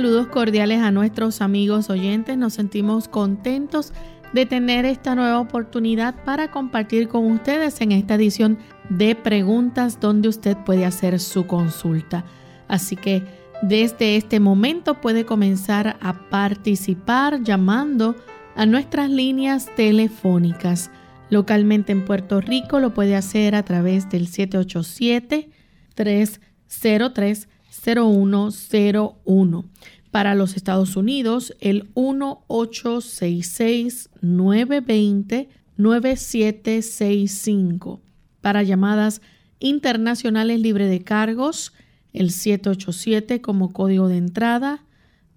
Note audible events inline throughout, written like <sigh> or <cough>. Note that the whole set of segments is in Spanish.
Saludos cordiales a nuestros amigos oyentes. Nos sentimos contentos de tener esta nueva oportunidad para compartir con ustedes en esta edición de preguntas donde usted puede hacer su consulta. Así que desde este momento puede comenzar a participar llamando a nuestras líneas telefónicas. Localmente en Puerto Rico lo puede hacer a través del 787 303 0101. Para los Estados Unidos, el 1866-920-9765. Para llamadas internacionales libre de cargos, el 787 como código de entrada,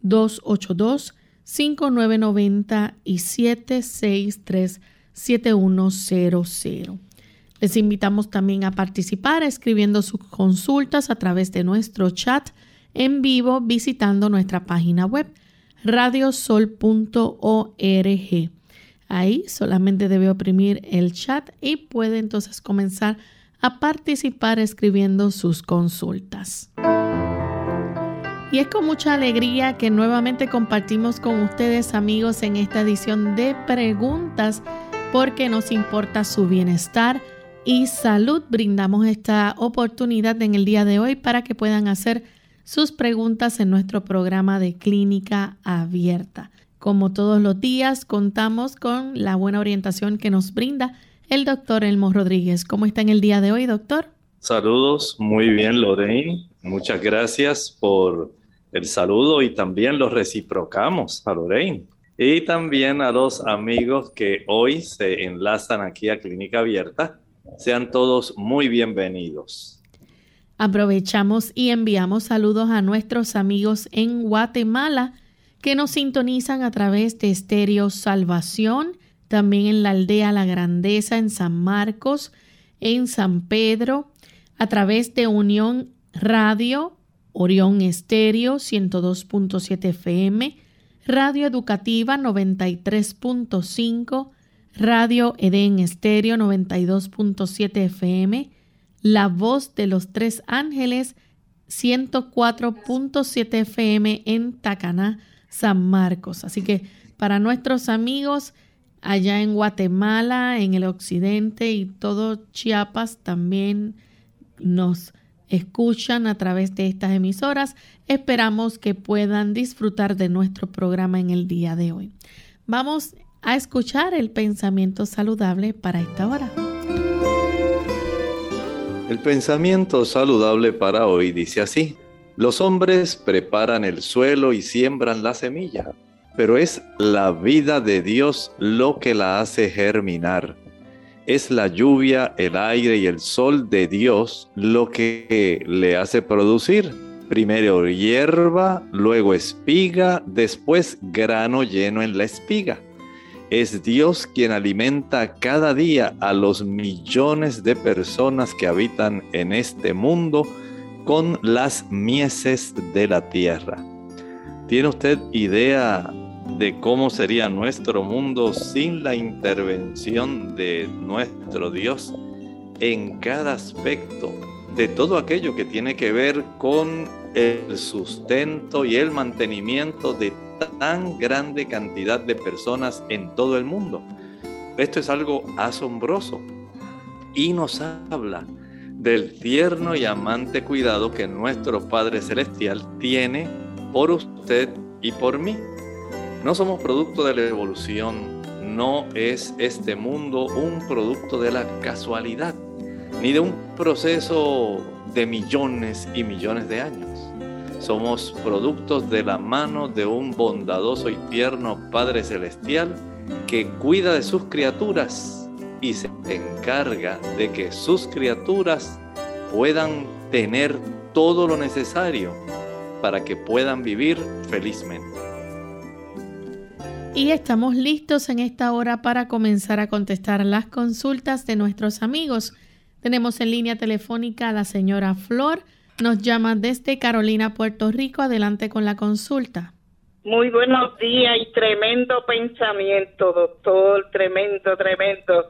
282-5990 y 763-7100. Les invitamos también a participar escribiendo sus consultas a través de nuestro chat en vivo visitando nuestra página web radiosol.org. Ahí solamente debe oprimir el chat y puede entonces comenzar a participar escribiendo sus consultas. Y es con mucha alegría que nuevamente compartimos con ustedes amigos en esta edición de preguntas porque nos importa su bienestar y salud brindamos esta oportunidad en el día de hoy para que puedan hacer sus preguntas en nuestro programa de clínica abierta. Como todos los días, contamos con la buena orientación que nos brinda el doctor Elmo Rodríguez. ¿Cómo está en el día de hoy, doctor? Saludos, muy bien, Lorraine. Muchas gracias por el saludo y también lo reciprocamos a Lorraine. Y también a los amigos que hoy se enlazan aquí a Clínica Abierta sean todos muy bienvenidos. Aprovechamos y enviamos saludos a nuestros amigos en Guatemala que nos sintonizan a través de Estéreo Salvación, también en la aldea La Grandeza en San Marcos, en San Pedro, a través de Unión Radio, Orión Estéreo 102.7 FM, Radio Educativa 93.5, Radio Edén Estéreo 92.7 FM, La Voz de los Tres Ángeles 104.7 FM en Tacaná, San Marcos. Así que para nuestros amigos allá en Guatemala, en el occidente y todo Chiapas también nos escuchan a través de estas emisoras. Esperamos que puedan disfrutar de nuestro programa en el día de hoy. Vamos a escuchar el pensamiento saludable para esta hora. El pensamiento saludable para hoy dice así, los hombres preparan el suelo y siembran la semilla, pero es la vida de Dios lo que la hace germinar. Es la lluvia, el aire y el sol de Dios lo que le hace producir. Primero hierba, luego espiga, después grano lleno en la espiga. Es Dios quien alimenta cada día a los millones de personas que habitan en este mundo con las mieses de la tierra. ¿Tiene usted idea de cómo sería nuestro mundo sin la intervención de nuestro Dios en cada aspecto de todo aquello que tiene que ver con el sustento y el mantenimiento de tan grande cantidad de personas en todo el mundo. Esto es algo asombroso y nos habla del tierno y amante cuidado que nuestro Padre Celestial tiene por usted y por mí. No somos producto de la evolución, no es este mundo un producto de la casualidad, ni de un proceso de millones y millones de años. Somos productos de la mano de un bondadoso y tierno Padre Celestial que cuida de sus criaturas y se encarga de que sus criaturas puedan tener todo lo necesario para que puedan vivir felizmente. Y estamos listos en esta hora para comenzar a contestar las consultas de nuestros amigos. Tenemos en línea telefónica a la señora Flor. Nos llama desde Carolina, Puerto Rico. Adelante con la consulta. Muy buenos días y tremendo pensamiento, doctor. Tremendo, tremendo.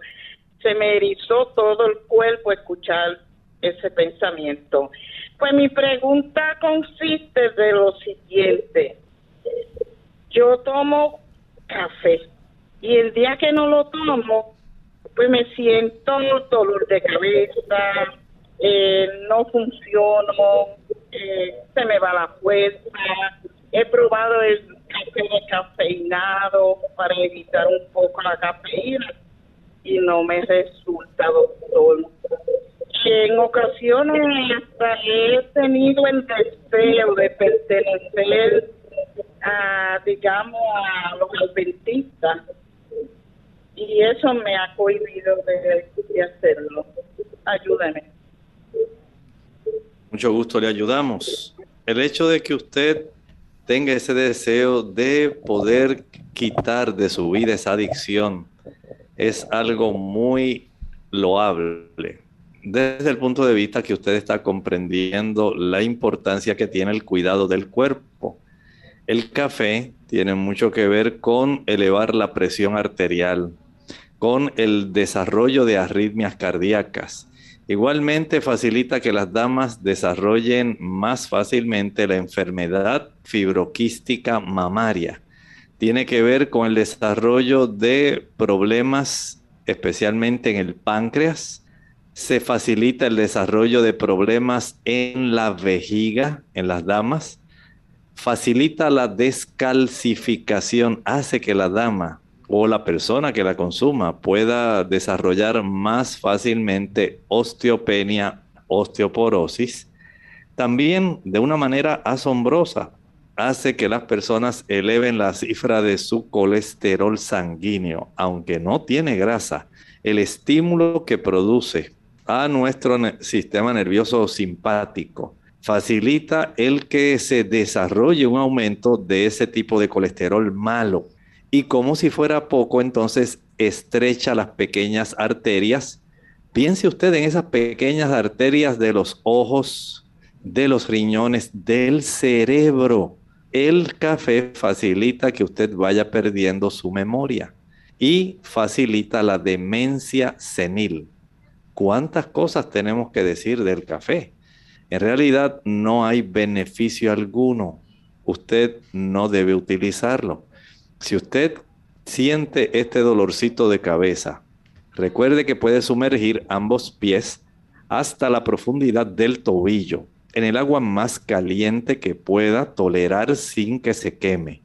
Se me erizó todo el cuerpo escuchar ese pensamiento. Pues mi pregunta consiste de lo siguiente. Yo tomo café y el día que no lo tomo, pues me siento dolor de cabeza, eh, no funciono, eh, se me va la fuerza. He probado el café cafeinado para evitar un poco la cafeína y no me resulta, doctor en ocasiones he tenido el deseo de pertenecer a, digamos, a los adventistas y eso me ha cohibido de, hacerlo. Ayúdame. Mucho gusto, le ayudamos. El hecho de que usted tenga ese deseo de poder quitar de su vida esa adicción es algo muy loable desde el punto de vista que usted está comprendiendo la importancia que tiene el cuidado del cuerpo. El café tiene mucho que ver con elevar la presión arterial, con el desarrollo de arritmias cardíacas. Igualmente facilita que las damas desarrollen más fácilmente la enfermedad fibroquística mamaria. Tiene que ver con el desarrollo de problemas especialmente en el páncreas, se facilita el desarrollo de problemas en la vejiga, en las damas, facilita la descalcificación, hace que la dama o la persona que la consuma pueda desarrollar más fácilmente osteopenia, osteoporosis. También de una manera asombrosa hace que las personas eleven la cifra de su colesterol sanguíneo, aunque no tiene grasa. El estímulo que produce a nuestro sistema nervioso simpático. Facilita el que se desarrolle un aumento de ese tipo de colesterol malo. Y como si fuera poco, entonces estrecha las pequeñas arterias. Piense usted en esas pequeñas arterias de los ojos, de los riñones, del cerebro. El café facilita que usted vaya perdiendo su memoria y facilita la demencia senil cuántas cosas tenemos que decir del café. En realidad no hay beneficio alguno. Usted no debe utilizarlo. Si usted siente este dolorcito de cabeza, recuerde que puede sumergir ambos pies hasta la profundidad del tobillo en el agua más caliente que pueda tolerar sin que se queme.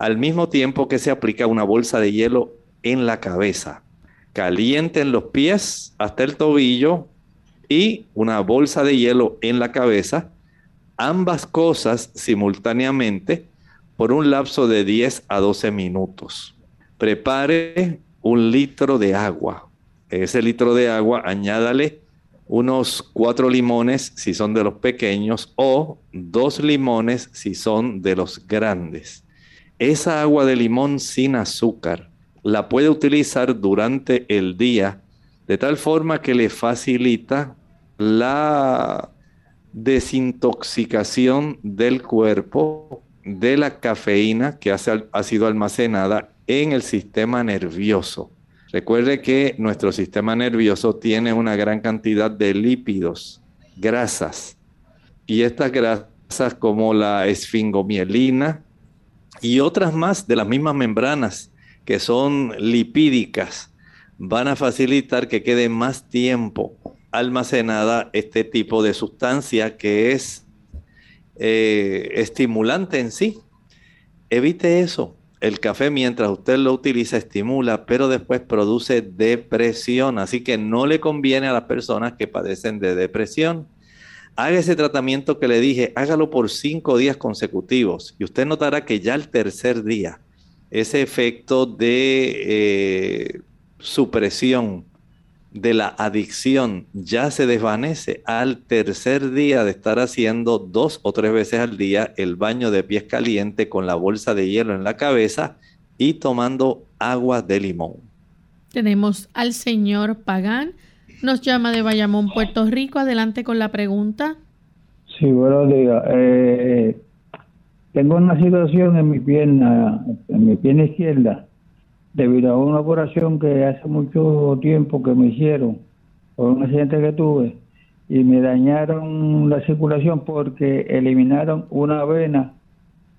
Al mismo tiempo que se aplica una bolsa de hielo en la cabeza calienten los pies hasta el tobillo y una bolsa de hielo en la cabeza, ambas cosas simultáneamente por un lapso de 10 a 12 minutos. Prepare un litro de agua. Ese litro de agua añádale unos cuatro limones si son de los pequeños o dos limones si son de los grandes. Esa agua de limón sin azúcar la puede utilizar durante el día de tal forma que le facilita la desintoxicación del cuerpo de la cafeína que ha sido almacenada en el sistema nervioso. Recuerde que nuestro sistema nervioso tiene una gran cantidad de lípidos, grasas, y estas grasas como la esfingomielina y otras más de las mismas membranas que son lipídicas van a facilitar que quede más tiempo almacenada este tipo de sustancia que es eh, estimulante en sí. Evite eso. El café mientras usted lo utiliza estimula, pero después produce depresión. Así que no le conviene a las personas que padecen de depresión. Haga ese tratamiento que le dije, hágalo por cinco días consecutivos y usted notará que ya el tercer día ese efecto de eh, supresión de la adicción ya se desvanece al tercer día de estar haciendo dos o tres veces al día el baño de pies caliente con la bolsa de hielo en la cabeza y tomando agua de limón. Tenemos al señor Pagán. Nos llama de Bayamón, Puerto Rico. Adelante con la pregunta. Sí, buenos días. Eh, tengo una situación en mi pierna, en mi pierna izquierda, debido a una operación que hace mucho tiempo que me hicieron por un accidente que tuve y me dañaron la circulación porque eliminaron una vena,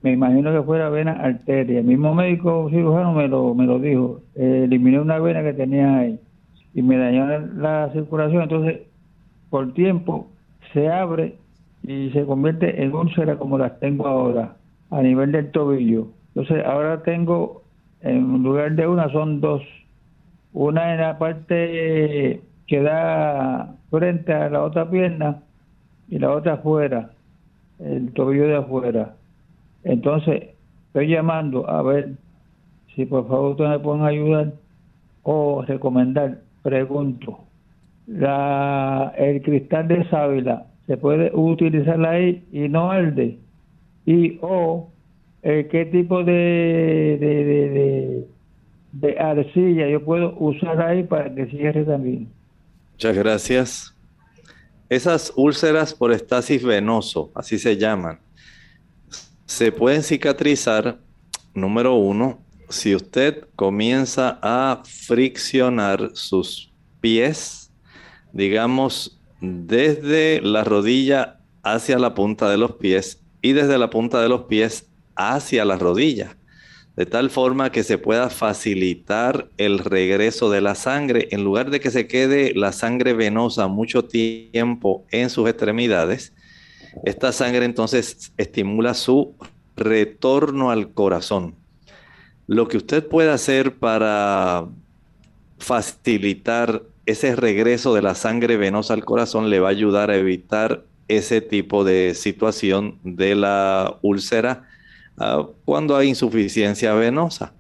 me imagino que fuera vena arteria. El mismo médico cirujano me lo, me lo dijo, eliminé una vena que tenía ahí y me dañaron la circulación, entonces por tiempo se abre y se convierte en úlcera como las tengo ahora, a nivel del tobillo. Entonces ahora tengo, en lugar de una, son dos. Una en la parte que da frente a la otra pierna y la otra afuera, el tobillo de afuera. Entonces, estoy llamando a ver si por favor ustedes me pueden ayudar o recomendar, pregunto, la, el cristal de sábila se puede utilizar ahí y no el de y o eh, qué tipo de, de, de, de, arcilla yo puedo usar ahí para que cierre también. Muchas gracias. Esas úlceras por estasis venoso, así se llaman, se pueden cicatrizar, número uno, si usted comienza a friccionar sus pies, digamos, desde la rodilla hacia la punta de los pies y desde la punta de los pies hacia la rodilla, de tal forma que se pueda facilitar el regreso de la sangre, en lugar de que se quede la sangre venosa mucho tiempo en sus extremidades, esta sangre entonces estimula su retorno al corazón. Lo que usted puede hacer para facilitar ese regreso de la sangre venosa al corazón le va a ayudar a evitar ese tipo de situación de la úlcera ah, cuando hay insuficiencia venosa.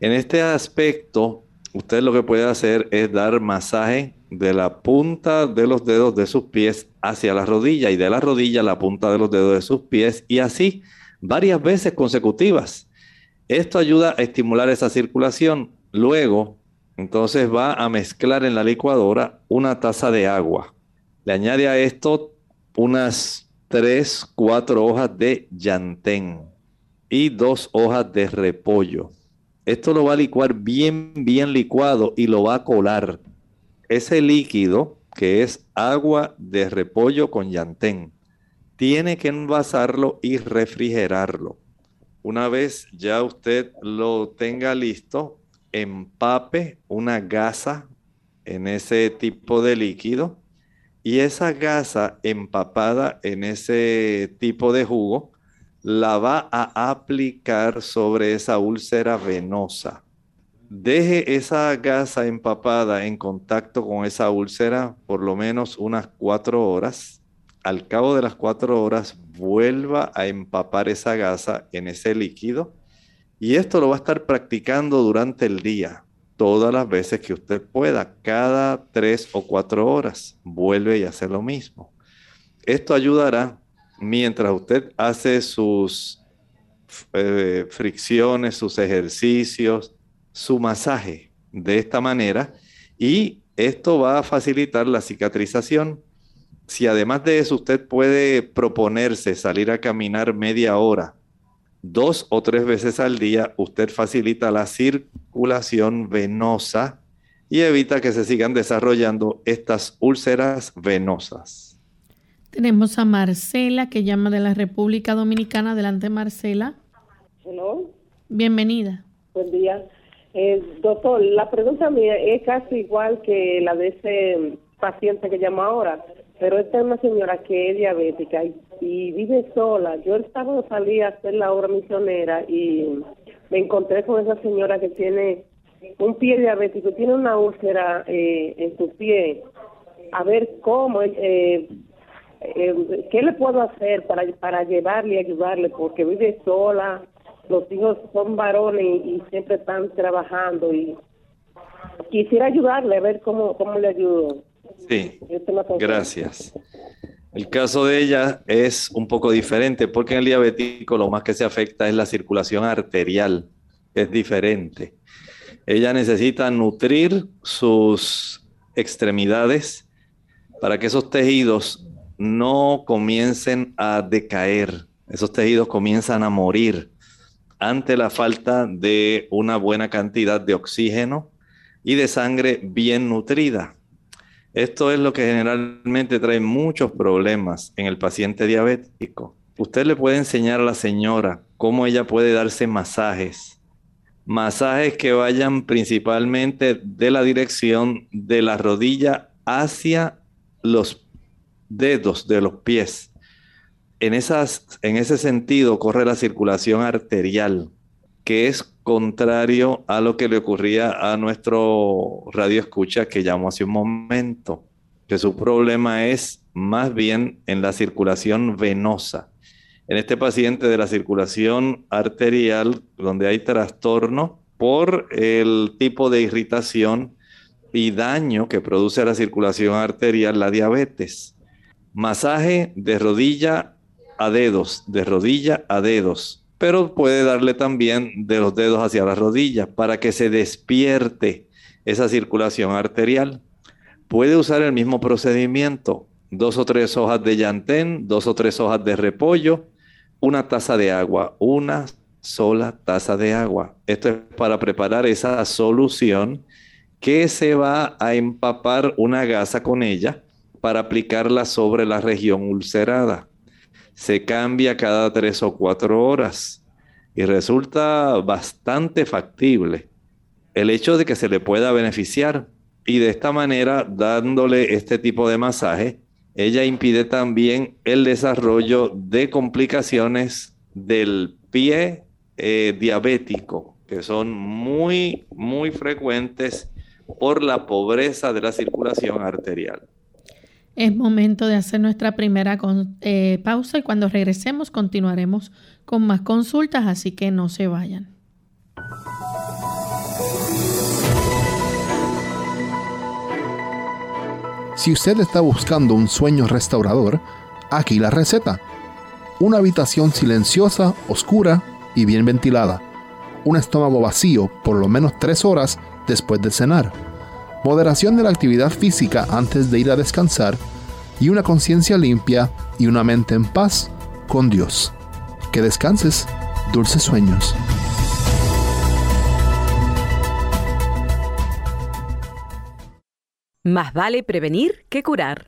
En este aspecto, usted lo que puede hacer es dar masaje de la punta de los dedos de sus pies hacia la rodilla y de la rodilla a la punta de los dedos de sus pies y así varias veces consecutivas. Esto ayuda a estimular esa circulación. Luego, entonces va a mezclar en la licuadora una taza de agua. Le añade a esto unas 3, 4 hojas de llantén y dos hojas de repollo. Esto lo va a licuar bien, bien licuado y lo va a colar. Ese líquido, que es agua de repollo con llantén, tiene que envasarlo y refrigerarlo. Una vez ya usted lo tenga listo, empape una gasa en ese tipo de líquido y esa gasa empapada en ese tipo de jugo la va a aplicar sobre esa úlcera venosa. Deje esa gasa empapada en contacto con esa úlcera por lo menos unas cuatro horas. Al cabo de las cuatro horas, vuelva a empapar esa gasa en ese líquido y esto lo va a estar practicando durante el día, todas las veces que usted pueda, cada tres o cuatro horas. Vuelve y hace lo mismo. Esto ayudará mientras usted hace sus eh, fricciones, sus ejercicios, su masaje de esta manera y esto va a facilitar la cicatrización. Si además de eso usted puede proponerse salir a caminar media hora dos o tres veces al día, usted facilita la circulación venosa y evita que se sigan desarrollando estas úlceras venosas. Tenemos a Marcela que llama de la República Dominicana. Adelante, Marcela. Hello. Bienvenida. Buen día. Eh, doctor, la pregunta mía es casi igual que la de ese paciente que llama ahora pero esta es una señora que es diabética y, vive sola. Yo el sábado salí a hacer la obra misionera y me encontré con esa señora que tiene un pie diabético, tiene una úlcera eh, en su pie. A ver cómo, eh, eh, qué le puedo hacer para, para llevarle y ayudarle, porque vive sola, los hijos son varones y, siempre están trabajando y quisiera ayudarle a ver cómo, cómo le ayudo. Sí, gracias. El caso de ella es un poco diferente porque en el diabético lo más que se afecta es la circulación arterial, es diferente. Ella necesita nutrir sus extremidades para que esos tejidos no comiencen a decaer, esos tejidos comienzan a morir ante la falta de una buena cantidad de oxígeno y de sangre bien nutrida. Esto es lo que generalmente trae muchos problemas en el paciente diabético. Usted le puede enseñar a la señora cómo ella puede darse masajes. Masajes que vayan principalmente de la dirección de la rodilla hacia los dedos de los pies. En, esas, en ese sentido corre la circulación arterial, que es contrario a lo que le ocurría a nuestro radio escucha que llamó hace un momento, que su problema es más bien en la circulación venosa. En este paciente de la circulación arterial, donde hay trastorno por el tipo de irritación y daño que produce la circulación arterial, la diabetes. Masaje de rodilla a dedos, de rodilla a dedos pero puede darle también de los dedos hacia la rodilla para que se despierte esa circulación arterial. Puede usar el mismo procedimiento, dos o tres hojas de llantén, dos o tres hojas de repollo, una taza de agua, una sola taza de agua. Esto es para preparar esa solución que se va a empapar una gasa con ella para aplicarla sobre la región ulcerada se cambia cada tres o cuatro horas y resulta bastante factible el hecho de que se le pueda beneficiar y de esta manera dándole este tipo de masaje ella impide también el desarrollo de complicaciones del pie eh, diabético que son muy muy frecuentes por la pobreza de la circulación arterial. Es momento de hacer nuestra primera eh, pausa y cuando regresemos continuaremos con más consultas, así que no se vayan. Si usted está buscando un sueño restaurador, aquí la receta. Una habitación silenciosa, oscura y bien ventilada. Un estómago vacío por lo menos tres horas después de cenar moderación de la actividad física antes de ir a descansar y una conciencia limpia y una mente en paz con Dios. Que descanses, dulces sueños. Más vale prevenir que curar.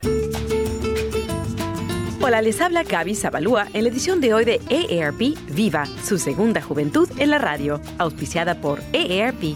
Hola, les habla Gaby Zabalúa en la edición de hoy de EARP Viva, su segunda juventud en la radio, auspiciada por EARP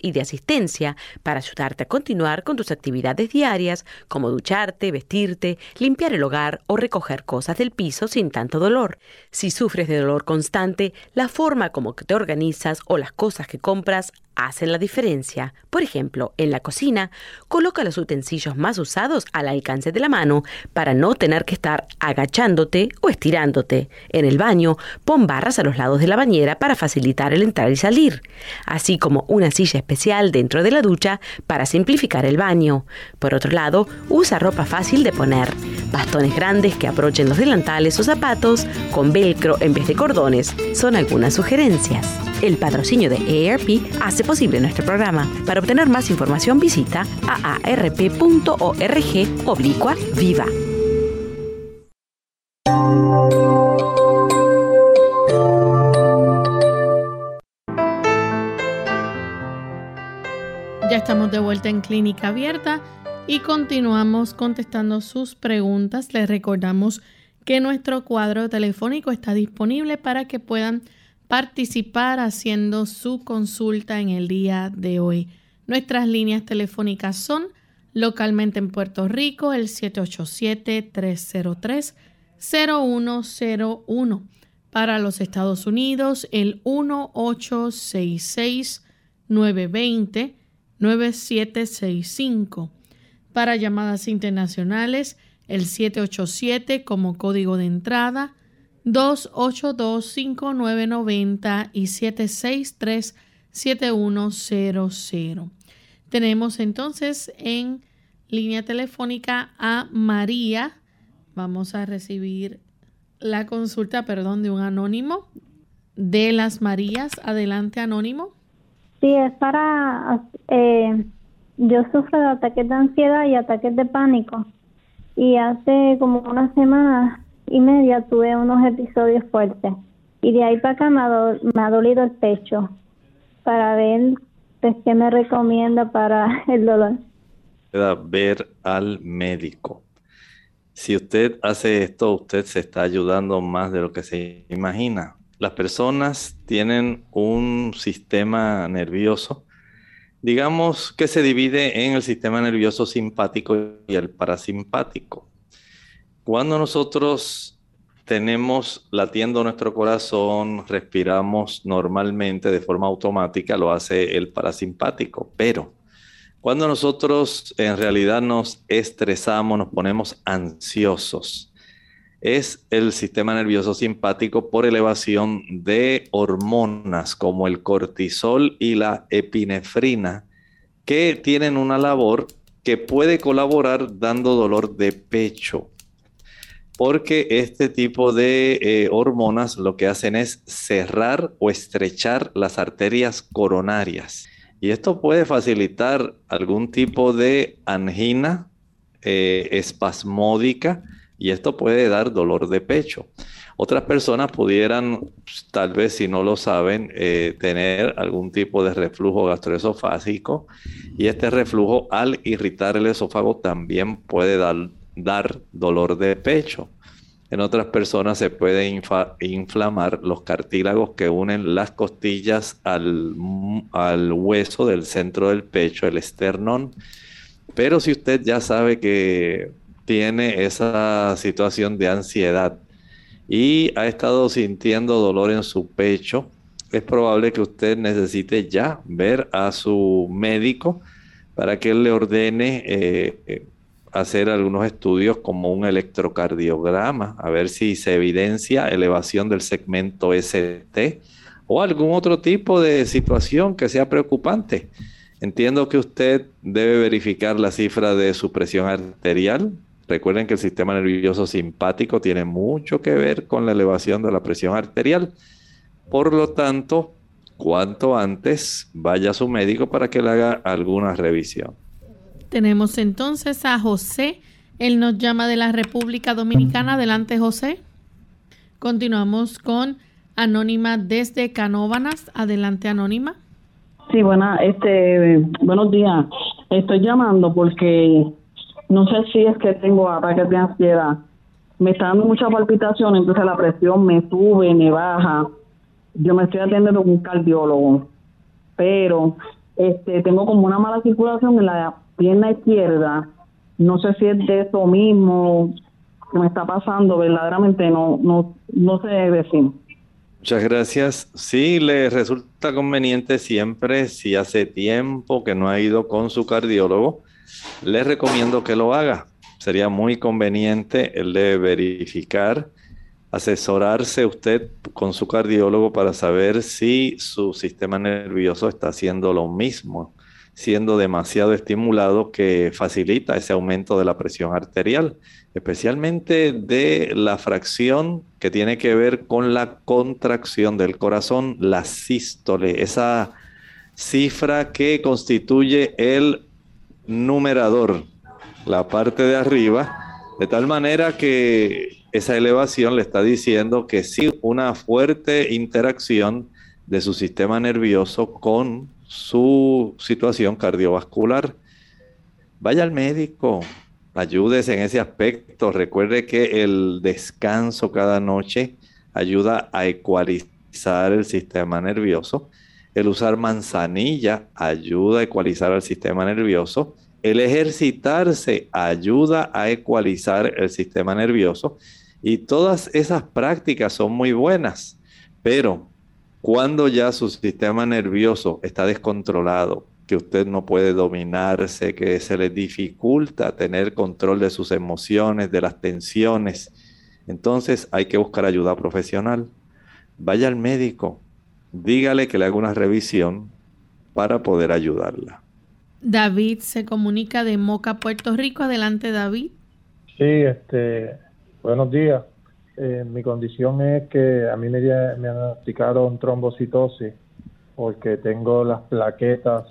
y de asistencia para ayudarte a continuar con tus actividades diarias como ducharte, vestirte, limpiar el hogar o recoger cosas del piso sin tanto dolor. Si sufres de dolor constante, la forma como te organizas o las cosas que compras hacen la diferencia. Por ejemplo, en la cocina, coloca los utensilios más usados al alcance de la mano para no tener que estar agachándote o estirándote. En el baño, pon barras a los lados de la bañera para facilitar el entrar y salir, así como una silla especial dentro de la ducha para simplificar el baño. Por otro lado, usa ropa fácil de poner, bastones grandes que aprochen los delantales o zapatos con velcro en vez de cordones. Son algunas sugerencias. El patrocinio de AARP hace posible nuestro programa. Para obtener más información visita aarp.org oblicua viva. Ya estamos de vuelta en Clínica Abierta y continuamos contestando sus preguntas. Les recordamos que nuestro cuadro telefónico está disponible para que puedan participar haciendo su consulta en el día de hoy. Nuestras líneas telefónicas son localmente en Puerto Rico el 787-303-0101. Para los Estados Unidos el 1866-920-9765. Para llamadas internacionales el 787 como código de entrada 282-5990 y 763-7100. Tenemos entonces en línea telefónica a María. Vamos a recibir la consulta, perdón, de un anónimo. De las Marías, adelante anónimo. Sí, es para... Eh, yo sufro de ataques de ansiedad y ataques de pánico. Y hace como una semana y media tuve unos episodios fuertes. Y de ahí para acá me ha, dolido el pecho. Para ver pues, qué me recomienda para <laughs> el dolor. Ver al médico. Si usted hace esto, usted se está ayudando más de lo que se imagina. Las personas tienen un sistema nervioso, digamos que se divide en el sistema nervioso simpático y el parasimpático. Cuando nosotros tenemos latiendo nuestro corazón, respiramos normalmente de forma automática, lo hace el parasimpático, pero cuando nosotros en realidad nos estresamos, nos ponemos ansiosos, es el sistema nervioso simpático por elevación de hormonas como el cortisol y la epinefrina, que tienen una labor que puede colaborar dando dolor de pecho porque este tipo de eh, hormonas lo que hacen es cerrar o estrechar las arterias coronarias. Y esto puede facilitar algún tipo de angina eh, espasmódica y esto puede dar dolor de pecho. Otras personas pudieran, pues, tal vez si no lo saben, eh, tener algún tipo de reflujo gastroesofágico y este reflujo al irritar el esófago también puede dar dar dolor de pecho. En otras personas se puede inflamar los cartílagos que unen las costillas al, hueso del centro del pecho, el esternón. Pero si usted ya sabe que tiene esa situación de ansiedad y ha estado sintiendo dolor en su pecho, es probable que usted necesite ya ver a su médico para que él le ordene eh, hacer algunos estudios como un electrocardiograma, a ver si se evidencia elevación del segmento ST o algún otro tipo de situación que sea preocupante. Entiendo que usted debe verificar la cifra de su presión arterial. Recuerden que el sistema nervioso simpático tiene mucho que ver con la elevación de la presión arterial. Por lo tanto, cuanto antes vaya a su médico para que le haga alguna revisión. Tenemos entonces a José. Él nos llama de la República Dominicana. Adelante, José. Continuamos con Anónima desde Canóvanas. Adelante, Anónima. Sí, buena, este, buenos días. Estoy llamando porque no sé si es que tengo ataques de ansiedad. Me está dando mucha palpitación, entonces la presión me sube, me baja. Yo me estoy atendiendo con un cardiólogo, pero este, tengo como una mala circulación en la pierna izquierda, no sé si es de eso mismo que me está pasando, verdaderamente no, no, no sé decir. Muchas gracias. Sí, le resulta conveniente siempre, si hace tiempo que no ha ido con su cardiólogo, le recomiendo que lo haga. Sería muy conveniente el de verificar, asesorarse usted con su cardiólogo para saber si su sistema nervioso está haciendo lo mismo siendo demasiado estimulado que facilita ese aumento de la presión arterial, especialmente de la fracción que tiene que ver con la contracción del corazón, la sístole, esa cifra que constituye el numerador, la parte de arriba, de tal manera que esa elevación le está diciendo que sí, una fuerte interacción de su sistema nervioso con su situación cardiovascular, vaya al médico, ayúdese en ese aspecto. Recuerde que el descanso cada noche ayuda a ecualizar el sistema nervioso. El usar manzanilla ayuda a ecualizar el sistema nervioso. El ejercitarse ayuda a ecualizar el sistema nervioso. Y todas esas prácticas son muy buenas. Pero cuando ya su sistema nervioso está descontrolado, que usted no puede dominarse, que se le dificulta tener control de sus emociones, de las tensiones, entonces hay que buscar ayuda profesional. Vaya al médico, dígale que le haga una revisión para poder ayudarla. David se comunica de Moca, Puerto Rico. Adelante, David. Sí, este, buenos días. Eh, mi condición es que a mí me, diagnosticaron trombocitosis porque tengo las plaquetas,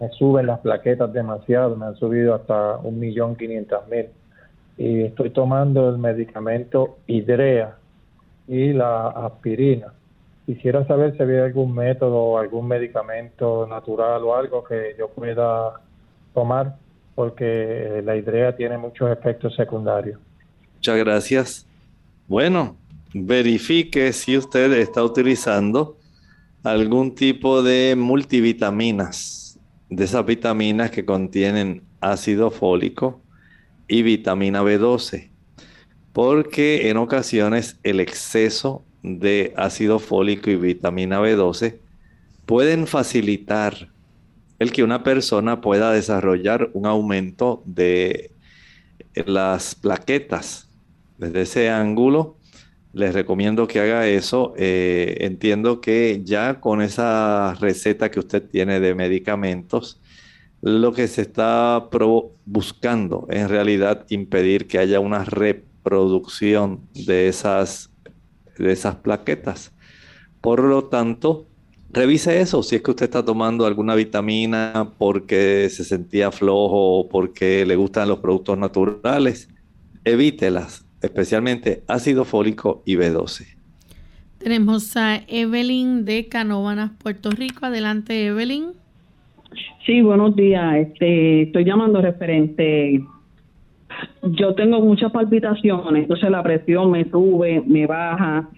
me suben las plaquetas demasiado, me han subido hasta un millón quinientas mil y estoy tomando el medicamento Hidrea y la aspirina. Quisiera saber si había algún método o algún medicamento natural o algo que yo pueda tomar porque la hidrea tiene muchos efectos secundarios. Muchas gracias. Bueno, verifique si usted está utilizando algún tipo de multivitaminas, de esas vitaminas que contienen ácido fólico y vitamina B12, porque en ocasiones el exceso de ácido fólico y vitamina B12 pueden facilitar el que una persona pueda desarrollar un aumento de las plaquetas desde ese ángulo, les recomiendo que haga eso. Eh, entiendo que ya con esa receta que usted tiene de medicamentos, lo que se está buscando en realidad impedir que haya una reproducción de esas, de esas plaquetas. Por lo tanto, revise eso. Si es que usted está tomando alguna vitamina porque se sentía flojo o porque le gustan los productos naturales, evítelas especialmente ácido fólico y B12. Tenemos a Evelyn de Canóvanas, Puerto Rico. Adelante, Evelyn. Sí, buenos días. Este, estoy llamando referente. Yo tengo muchas palpitaciones, entonces la presión me sube, me baja,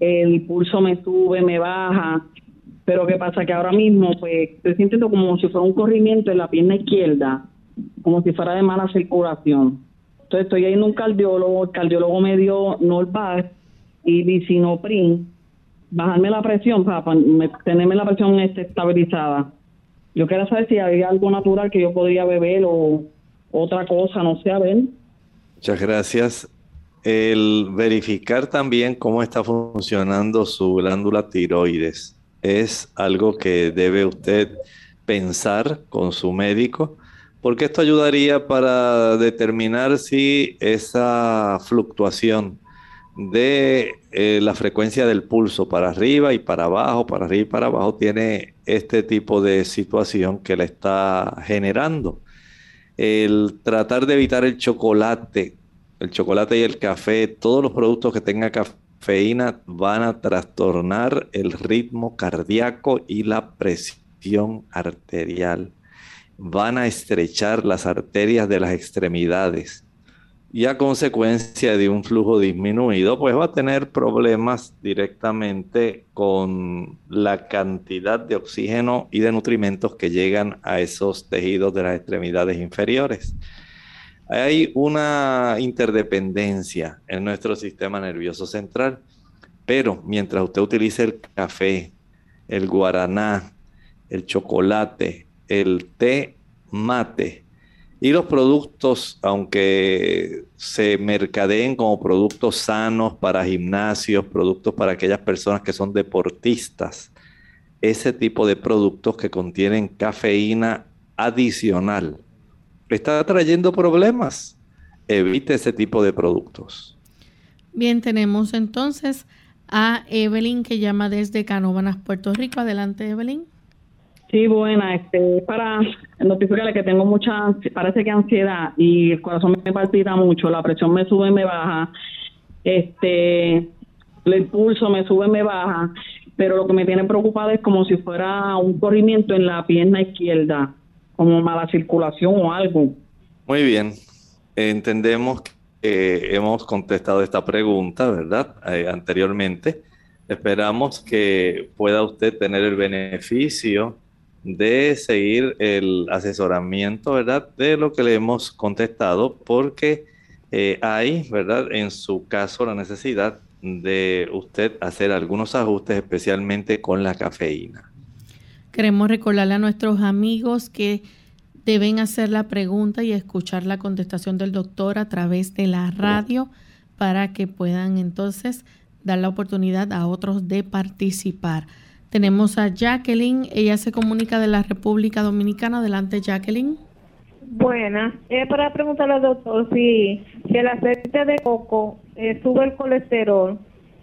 el pulso me sube, me baja. Pero qué pasa que ahora mismo, pues, estoy sintiendo como si fuera un corrimiento en la pierna izquierda, como si fuera de mala circulación. Entonces estoy yendo a un cardiólogo, el cardiólogo me dio Norvac y Vicinoprin, bajarme la presión para, tenerme la presión este, estabilizada. Yo quería saber si había algo natural que yo podría beber o otra cosa, no sé, a ver. Muchas gracias. El verificar también cómo está funcionando su glándula tiroides es algo que debe usted pensar con su médico porque esto ayudaría para determinar si esa fluctuación de eh, la frecuencia del pulso para arriba y para abajo, para arriba y para abajo, tiene este tipo de situación que la está generando. El tratar de evitar el chocolate, el chocolate y el café, todos los productos que tengan cafeína van a trastornar el ritmo cardíaco y la presión arterial van a estrechar las arterias de las extremidades y a consecuencia de un flujo disminuido, pues va a tener problemas directamente con la cantidad de oxígeno y de nutrimentos que llegan a esos tejidos de las extremidades inferiores. Hay una interdependencia en nuestro sistema nervioso central, pero mientras usted utilice el café, el guaraná, el chocolate, el té mate. Y los productos, aunque se mercadeen como productos sanos para gimnasios, productos para aquellas personas que son deportistas, ese tipo de productos que contienen cafeína adicional está trayendo problemas. Evite ese tipo de productos. Bien, tenemos entonces a Evelyn que llama desde Canóvanas, Puerto Rico. Adelante, Evelyn. Sí, buena, este, para notificarle que tengo mucha, parece que ansiedad y el corazón me palpita mucho, la presión me sube me baja, este, el pulso me sube me baja, pero lo que me tiene preocupada es como si fuera un corrimiento en la pierna izquierda, como mala circulación o algo. Muy bien, entendemos que hemos contestado esta pregunta, ¿verdad? Eh, anteriormente Esperamos que pueda usted tener el beneficio de seguir el asesoramiento, ¿verdad? De lo que le hemos contestado, porque eh, hay, ¿verdad? En su caso, la necesidad de usted hacer algunos ajustes, especialmente con la cafeína. Queremos recordarle a nuestros amigos que deben hacer la pregunta y escuchar la contestación del doctor a través de la radio para que puedan entonces dar la oportunidad a otros de participar. Tenemos a Jacqueline, ella se comunica de la República Dominicana. Adelante, Jacqueline. Buenas, eh, para preguntarle al doctor si, el aceite de coco eh, sube el colesterol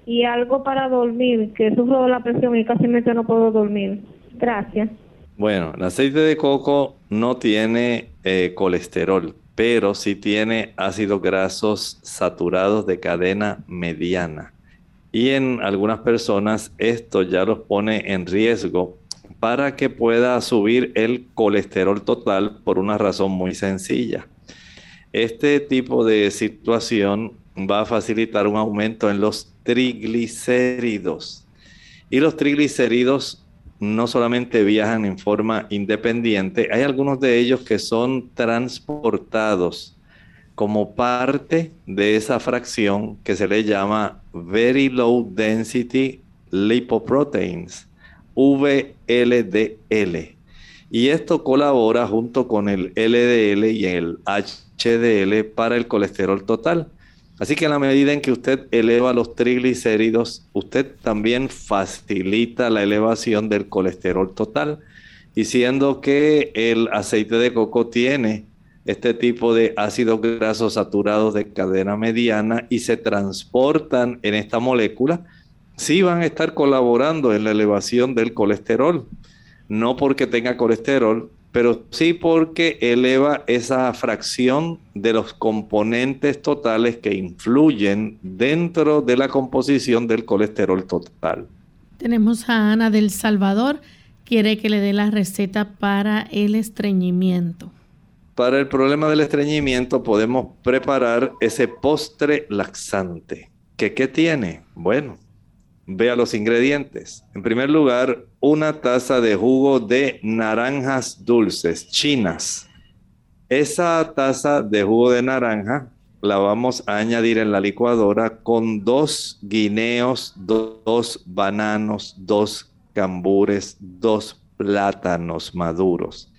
y algo para dormir, que sufro de la presión y casi no puedo dormir. Gracias. Bueno, el aceite de coco no tiene eh, colesterol, pero sí tiene ácidos grasos saturados de cadena mediana. Y en algunas personas esto ya los pone en riesgo para que pueda subir el colesterol total por una razón muy sencilla. Este tipo de situación va a facilitar un aumento en los triglicéridos. Y los triglicéridos no solamente viajan en forma independiente, hay algunos de ellos que son transportados como parte de esa fracción que se le llama Very Low Density Lipoproteins, VLDL. Y esto colabora junto con el LDL y el HDL para el colesterol total. Así que en la medida en que usted eleva los triglicéridos, usted también facilita la elevación del colesterol total. Y siendo que el aceite de coco tiene este tipo de ácidos grasos saturados de cadena mediana y se transportan en esta molécula, sí van a estar colaborando en la elevación del colesterol. No porque tenga colesterol, pero sí porque eleva esa fracción de los componentes totales que influyen dentro de la composición del colesterol total. Tenemos a Ana del Salvador, quiere que le dé la receta para el estreñimiento. Para el problema del estreñimiento podemos preparar ese postre laxante. ¿Qué, qué tiene? Bueno, vea los ingredientes. En primer lugar, una taza de jugo de naranjas dulces chinas. Esa taza de jugo de naranja la vamos a añadir en la licuadora con dos guineos, dos bananos, dos cambures, dos plátanos maduros.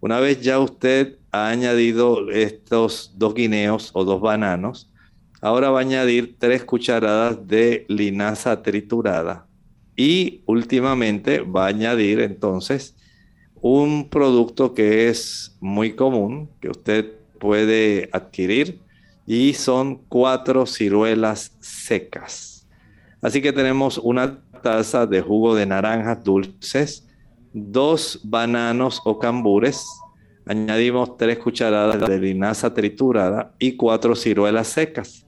Una vez ya usted ha añadido estos dos guineos o dos bananos, ahora va a añadir tres cucharadas de linaza triturada y últimamente va a añadir entonces un producto que es muy común, que usted puede adquirir y son cuatro ciruelas secas. Así que tenemos una taza de jugo de naranjas dulces, dos bananos o cambures, añadimos tres cucharadas de linaza triturada y cuatro ciruelas secas.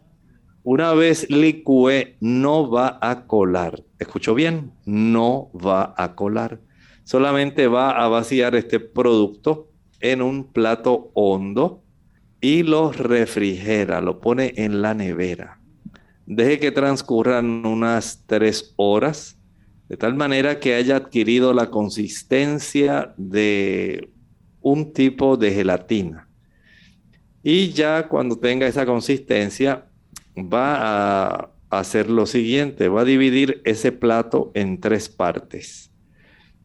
Una vez licúe, no va a colar. ¿Escuchó bien? No va a colar. Solamente va a vaciar este producto en un plato hondo y lo refrigera, lo pone en la nevera. Deje que transcurran unas tres horas, de tal manera que haya adquirido la consistencia de un tipo de gelatina. Y ya cuando tenga esa consistencia, va a hacer lo siguiente, va a dividir ese plato en tres partes.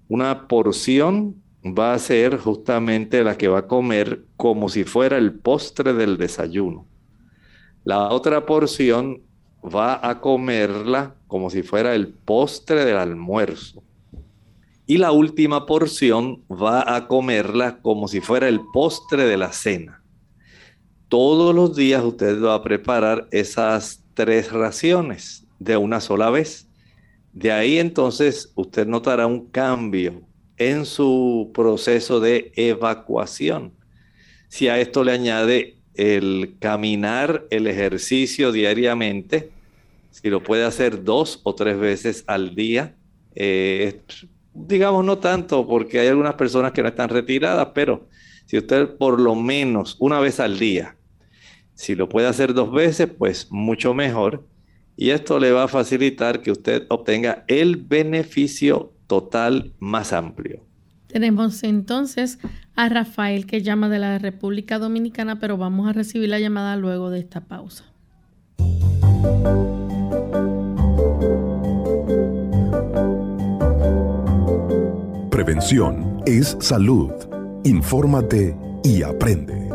Una porción va a ser justamente la que va a comer como si fuera el postre del desayuno. La otra porción va a comerla como si fuera el postre del almuerzo. Y la última porción va a comerla como si fuera el postre de la cena. Todos los días usted va a preparar esas tres raciones de una sola vez. De ahí entonces usted notará un cambio en su proceso de evacuación. Si a esto le añade el caminar, el ejercicio diariamente, si lo puede hacer dos o tres veces al día, eh, digamos no tanto, porque hay algunas personas que no están retiradas, pero si usted por lo menos una vez al día, si lo puede hacer dos veces, pues mucho mejor. y esto le va a facilitar que usted obtenga el beneficio total más amplio. Tenemos entonces a Rafael que llama de la República Dominicana, pero vamos a recibir la llamada luego de esta pausa. Prevención es salud. Infórmate y aprende.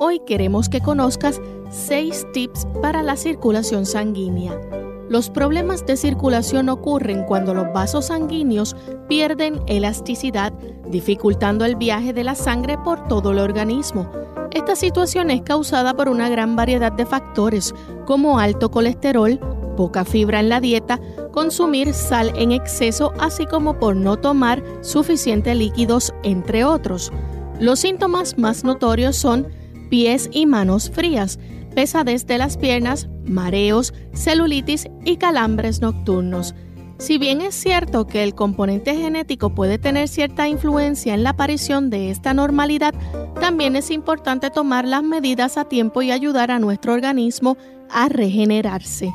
Hoy queremos que conozcas 6 tips para la circulación sanguínea. Los problemas de circulación ocurren cuando los vasos sanguíneos pierden elasticidad, dificultando el viaje de la sangre por todo el organismo. Esta situación es causada por una gran variedad de factores, como alto colesterol, poca fibra en la dieta, consumir sal en exceso, así como por no tomar suficientes líquidos, entre otros. Los síntomas más notorios son pies y manos frías, pesadez de las piernas, mareos, celulitis y calambres nocturnos. Si bien es cierto que el componente genético puede tener cierta influencia en la aparición de esta normalidad, también es importante tomar las medidas a tiempo y ayudar a nuestro organismo a regenerarse.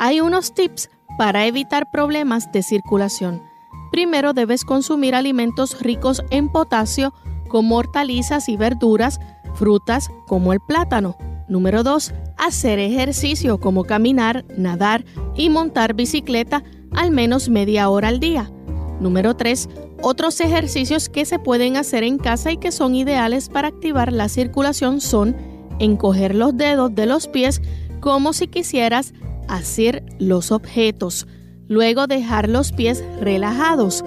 Hay unos tips para evitar problemas de circulación. Primero debes consumir alimentos ricos en potasio como hortalizas y verduras, frutas como el plátano. Número 2. Hacer ejercicio como caminar, nadar y montar bicicleta al menos media hora al día. Número 3. Otros ejercicios que se pueden hacer en casa y que son ideales para activar la circulación son encoger los dedos de los pies como si quisieras hacer los objetos. Luego dejar los pies relajados.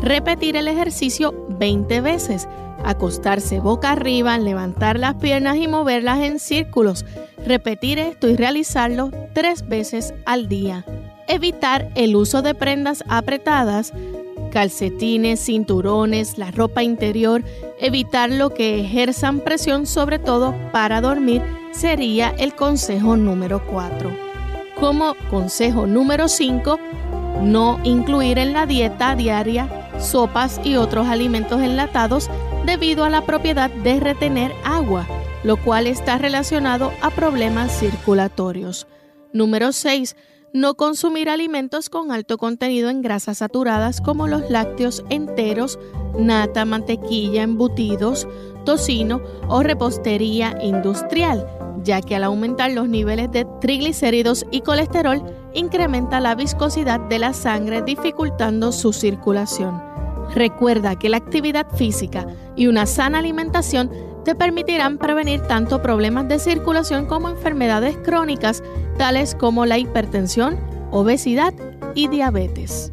Repetir el ejercicio 20 veces. Acostarse boca arriba, levantar las piernas y moverlas en círculos. Repetir esto y realizarlo tres veces al día. Evitar el uso de prendas apretadas, calcetines, cinturones, la ropa interior. Evitar lo que ejerzan presión sobre todo para dormir sería el consejo número 4. Como consejo número 5, no incluir en la dieta diaria sopas y otros alimentos enlatados debido a la propiedad de retener agua, lo cual está relacionado a problemas circulatorios. Número 6. No consumir alimentos con alto contenido en grasas saturadas como los lácteos enteros, nata, mantequilla, embutidos, tocino o repostería industrial ya que al aumentar los niveles de triglicéridos y colesterol incrementa la viscosidad de la sangre dificultando su circulación. Recuerda que la actividad física y una sana alimentación te permitirán prevenir tanto problemas de circulación como enfermedades crónicas tales como la hipertensión, obesidad y diabetes.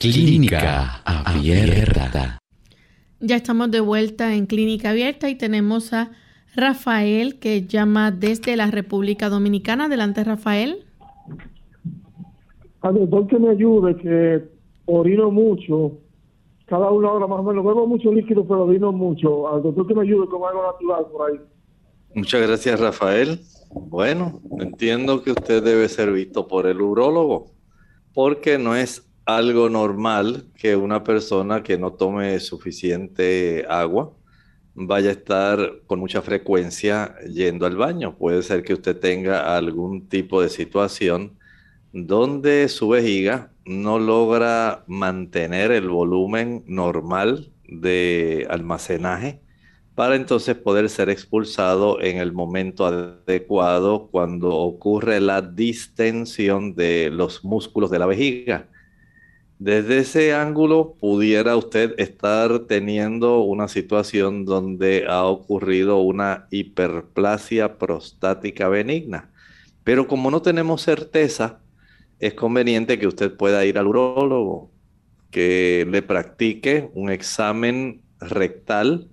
Clínica Abierta. Ya estamos de vuelta en Clínica Abierta y tenemos a Rafael que llama desde la República Dominicana. Adelante, Rafael. Al doctor que me ayude, que orino mucho, cada una hora más o menos. Bebo mucho líquido, pero orino mucho. Al doctor que me ayude con algo natural por ahí. Muchas gracias, Rafael. Bueno, entiendo que usted debe ser visto por el urólogo, porque no es algo normal que una persona que no tome suficiente agua vaya a estar con mucha frecuencia yendo al baño. Puede ser que usted tenga algún tipo de situación donde su vejiga no logra mantener el volumen normal de almacenaje para entonces poder ser expulsado en el momento adecuado cuando ocurre la distensión de los músculos de la vejiga. Desde ese ángulo pudiera usted estar teniendo una situación donde ha ocurrido una hiperplasia prostática benigna. Pero como no tenemos certeza, es conveniente que usted pueda ir al urólogo, que le practique un examen rectal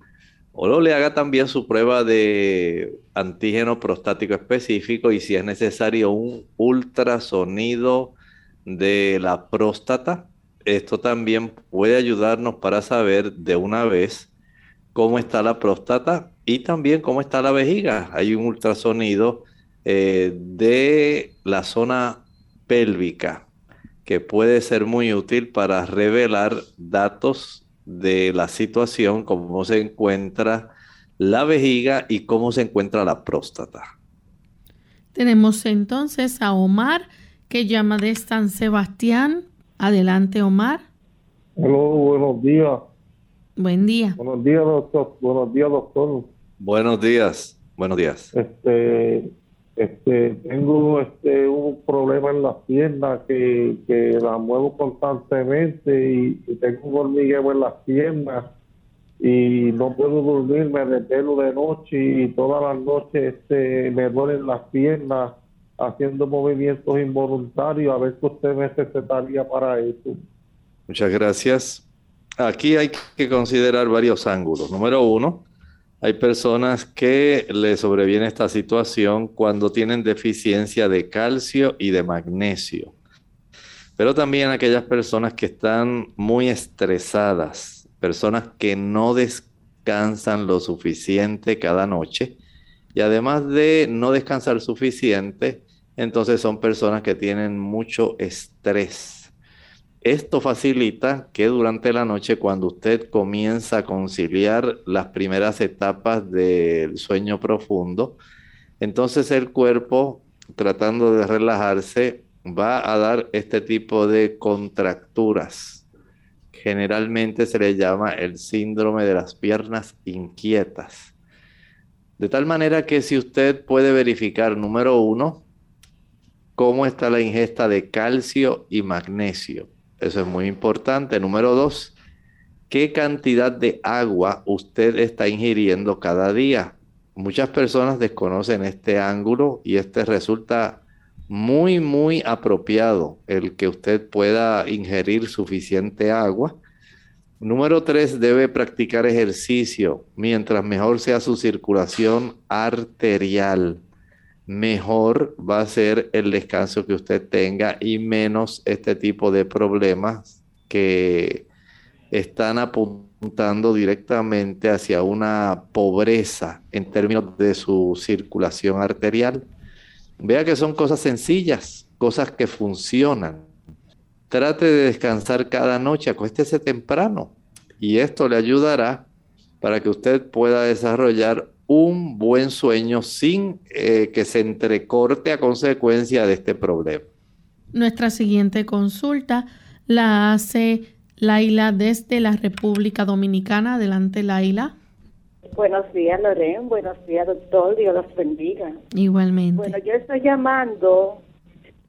o le haga también su prueba de antígeno prostático específico y si es necesario un ultrasonido de la próstata. Esto también puede ayudarnos para saber de una vez cómo está la próstata y también cómo está la vejiga. Hay un ultrasonido eh, de la zona pélvica que puede ser muy útil para revelar datos de la situación, cómo se encuentra la vejiga y cómo se encuentra la próstata. Tenemos entonces a Omar que llama de San Sebastián. Adelante, Omar. Hola, buenos días. Buen día. Buenos días, doctor. Buenos días, doctor. Buenos días. Buenos días. Este, este, tengo este un problema en las piernas que, que la muevo constantemente y, tengo un hormigueo en las piernas y no puedo dormir, me desvelo de noche y todas las noches este, me duelen las piernas haciendo movimientos involuntarios. A ver si usted necesitaría para eso. Muchas gracias. Aquí hay que considerar varios ángulos. Número uno, hay personas que le sobreviene esta situación cuando tienen deficiencia de calcio y de magnesio. Pero también aquellas personas que están muy estresadas, personas que no descansan lo suficiente cada noche y además de no descansar suficiente, entonces son personas que tienen mucho estrés esto facilita que durante la noche, cuando usted comienza a conciliar las primeras etapas del sueño profundo, entonces el cuerpo, tratando de relajarse, va a dar este tipo de contracturas. Generalmente se le llama el síndrome de las piernas inquietas. De tal manera que si usted puede verificar, número uno, cómo está la ingesta de calcio y magnesio eso es muy importante. Número dos, ¿qué cantidad de agua usted está ingiriendo cada día? Muchas personas desconocen este ángulo y este resulta muy, muy apropiado el que usted pueda ingerir suficiente agua. Número tres, debe practicar ejercicio. Mientras mejor sea su circulación arterial, mejor va a ser el descanso que usted tenga y menos este tipo de problemas que están apuntando directamente hacia una pobreza en términos de su circulación arterial. Vea que son cosas sencillas, cosas que funcionan. Trate de descansar cada noche, acuéstese temprano y esto le ayudará para que usted pueda desarrollar un buen sueño sin eh, que se entrecorte a consecuencia de este problema. Nuestra siguiente consulta la hace Laila desde la República Dominicana. Adelante, Laila. Buenos días, Loren. Buenos días, doctor. Dios los bendiga. Igualmente. Bueno, yo estoy llamando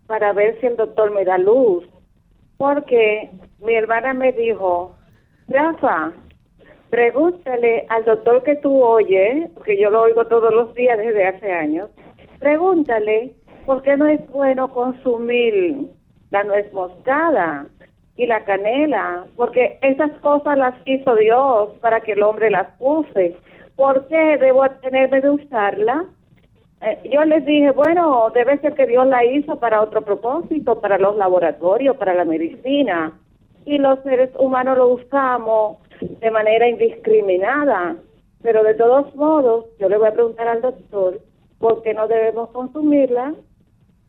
para ver si el doctor me da luz, porque mi hermana me dijo, Rafa, Pregúntale al doctor que tú oyes, porque yo lo oigo todos los días desde hace años, pregúntale por qué no es bueno consumir la nuez moscada y la canela, porque esas cosas las hizo Dios para que el hombre las use. ¿Por qué debo tenerme de usarla? Eh, yo les dije, bueno, debe ser que Dios la hizo para otro propósito, para los laboratorios, para la medicina. Y los seres humanos lo usamos de manera indiscriminada. Pero de todos modos, yo le voy a preguntar al doctor por qué no debemos consumirla